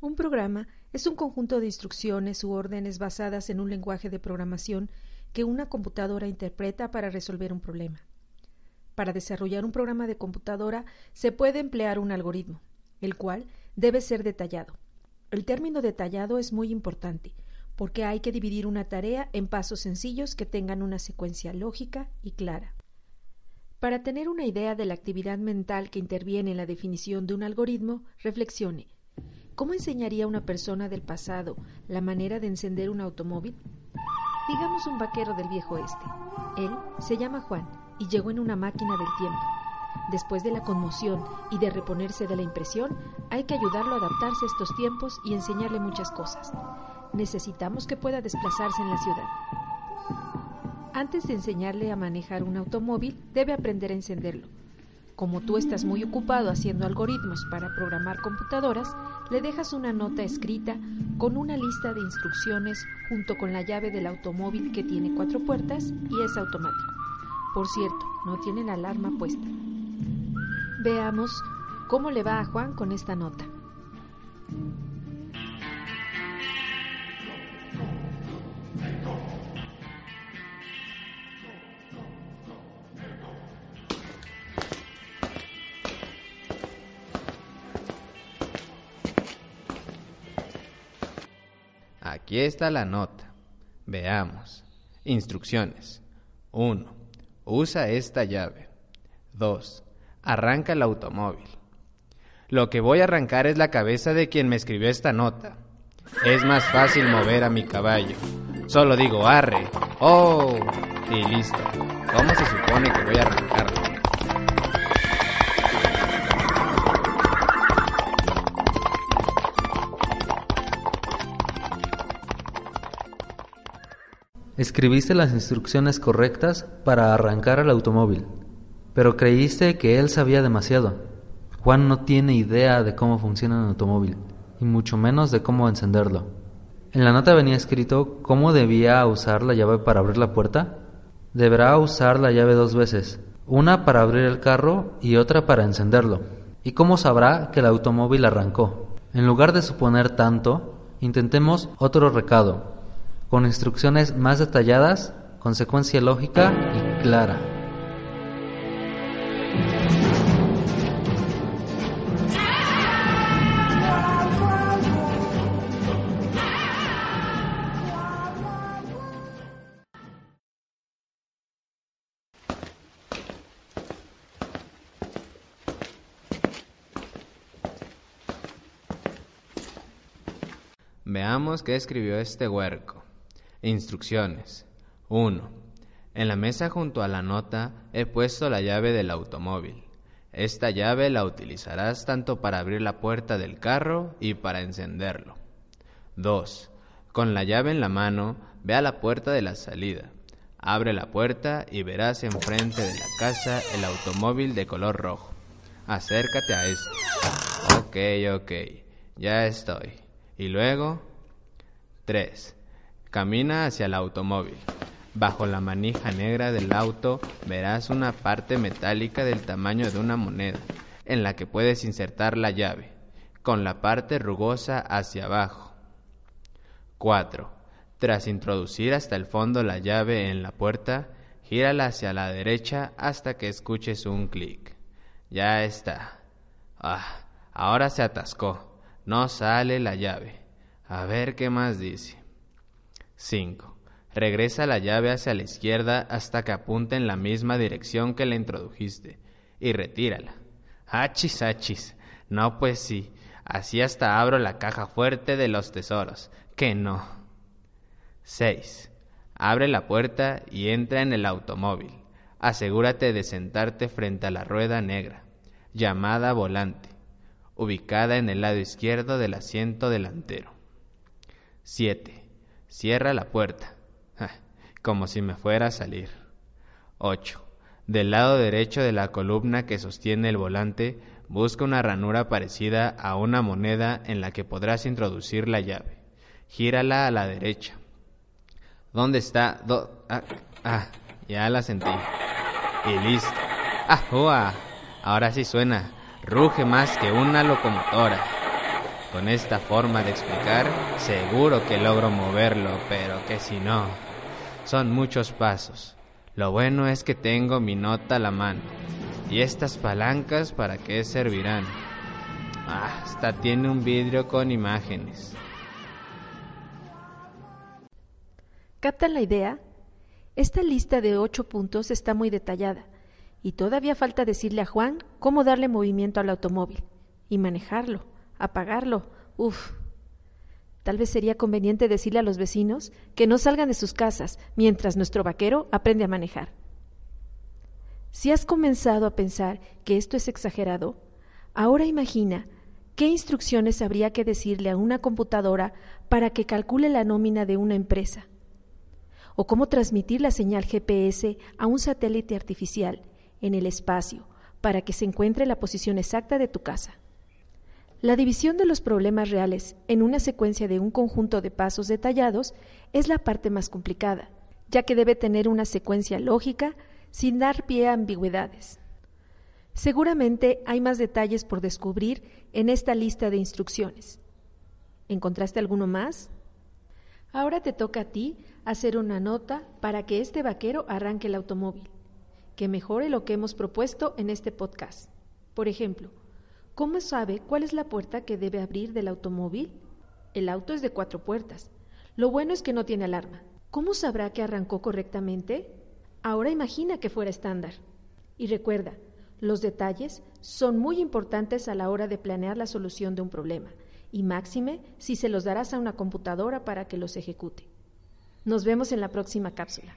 Un programa es un conjunto de instrucciones u órdenes basadas en un lenguaje de programación que una computadora interpreta para resolver un problema. Para desarrollar un programa de computadora se puede emplear un algoritmo, el cual debe ser detallado. El término detallado es muy importante, porque hay que dividir una tarea en pasos sencillos que tengan una secuencia lógica y clara. Para tener una idea de la actividad mental que interviene en la definición de un algoritmo, reflexione. ¿Cómo enseñaría una persona del pasado la manera de encender un automóvil? Digamos un vaquero del viejo oeste. Él se llama Juan y llegó en una máquina del tiempo. Después de la conmoción y de reponerse de la impresión, hay que ayudarlo a adaptarse a estos tiempos y enseñarle muchas cosas. Necesitamos que pueda desplazarse en la ciudad. Antes de enseñarle a manejar un automóvil, debe aprender a encenderlo. Como tú estás muy ocupado haciendo algoritmos para programar computadoras, le dejas una nota escrita con una lista de instrucciones junto con la llave del automóvil que tiene cuatro puertas y es automático. Por cierto, no tiene la alarma puesta. Veamos cómo le va a Juan con esta nota. Aquí está la nota. Veamos. Instrucciones. 1. Usa esta llave. 2. Arranca el automóvil. Lo que voy a arrancar es la cabeza de quien me escribió esta nota. Es más fácil mover a mi caballo. Solo digo arre, oh, y listo. ¿Cómo se supone que voy a arrancarlo? Escribiste las instrucciones correctas para arrancar el automóvil, pero creíste que él sabía demasiado. Juan no tiene idea de cómo funciona un automóvil, y mucho menos de cómo encenderlo. En la nota venía escrito cómo debía usar la llave para abrir la puerta. Deberá usar la llave dos veces, una para abrir el carro y otra para encenderlo. ¿Y cómo sabrá que el automóvil arrancó? En lugar de suponer tanto, intentemos otro recado, con instrucciones más detalladas, consecuencia lógica y clara. Veamos qué escribió este huerco. Instrucciones. 1. En la mesa junto a la nota he puesto la llave del automóvil. Esta llave la utilizarás tanto para abrir la puerta del carro y para encenderlo. 2. Con la llave en la mano, ve a la puerta de la salida. Abre la puerta y verás enfrente de la casa el automóvil de color rojo. Acércate a este. Ok, ok. Ya estoy. Y luego... 3. Camina hacia el automóvil. Bajo la manija negra del auto verás una parte metálica del tamaño de una moneda, en la que puedes insertar la llave, con la parte rugosa hacia abajo. 4. Tras introducir hasta el fondo la llave en la puerta, gírala hacia la derecha hasta que escuches un clic. Ya está. Ah, ahora se atascó. No sale la llave. A ver qué más dice. 5. Regresa la llave hacia la izquierda hasta que apunte en la misma dirección que la introdujiste y retírala. Achis, achis. No, pues sí. Así hasta abro la caja fuerte de los tesoros. Que no. 6. Abre la puerta y entra en el automóvil. Asegúrate de sentarte frente a la rueda negra, llamada volante, ubicada en el lado izquierdo del asiento delantero. 7. Cierra la puerta, como si me fuera a salir. 8. Del lado derecho de la columna que sostiene el volante, busca una ranura parecida a una moneda en la que podrás introducir la llave. Gírala a la derecha. ¿Dónde está? ah, ah, ya la sentí. Y listo. ¡Ah, Ahora sí suena. Ruge más que una locomotora. Con esta forma de explicar, seguro que logro moverlo, pero que si no, son muchos pasos. Lo bueno es que tengo mi nota a la mano. ¿Y estas palancas para qué servirán? Ah, hasta tiene un vidrio con imágenes. ¿Captan la idea? Esta lista de ocho puntos está muy detallada y todavía falta decirle a Juan cómo darle movimiento al automóvil y manejarlo, apagarlo. Uf. Tal vez sería conveniente decirle a los vecinos que no salgan de sus casas mientras nuestro vaquero aprende a manejar. Si has comenzado a pensar que esto es exagerado, ahora imagina qué instrucciones habría que decirle a una computadora para que calcule la nómina de una empresa o cómo transmitir la señal GPS a un satélite artificial en el espacio para que se encuentre la posición exacta de tu casa. La división de los problemas reales en una secuencia de un conjunto de pasos detallados es la parte más complicada, ya que debe tener una secuencia lógica sin dar pie a ambigüedades. Seguramente hay más detalles por descubrir en esta lista de instrucciones. ¿Encontraste alguno más? Ahora te toca a ti hacer una nota para que este vaquero arranque el automóvil, que mejore lo que hemos propuesto en este podcast. Por ejemplo, ¿cómo sabe cuál es la puerta que debe abrir del automóvil? El auto es de cuatro puertas. Lo bueno es que no tiene alarma. ¿Cómo sabrá que arrancó correctamente? Ahora imagina que fuera estándar. Y recuerda, los detalles son muy importantes a la hora de planear la solución de un problema y máxime si se los darás a una computadora para que los ejecute. Nos vemos en la próxima cápsula.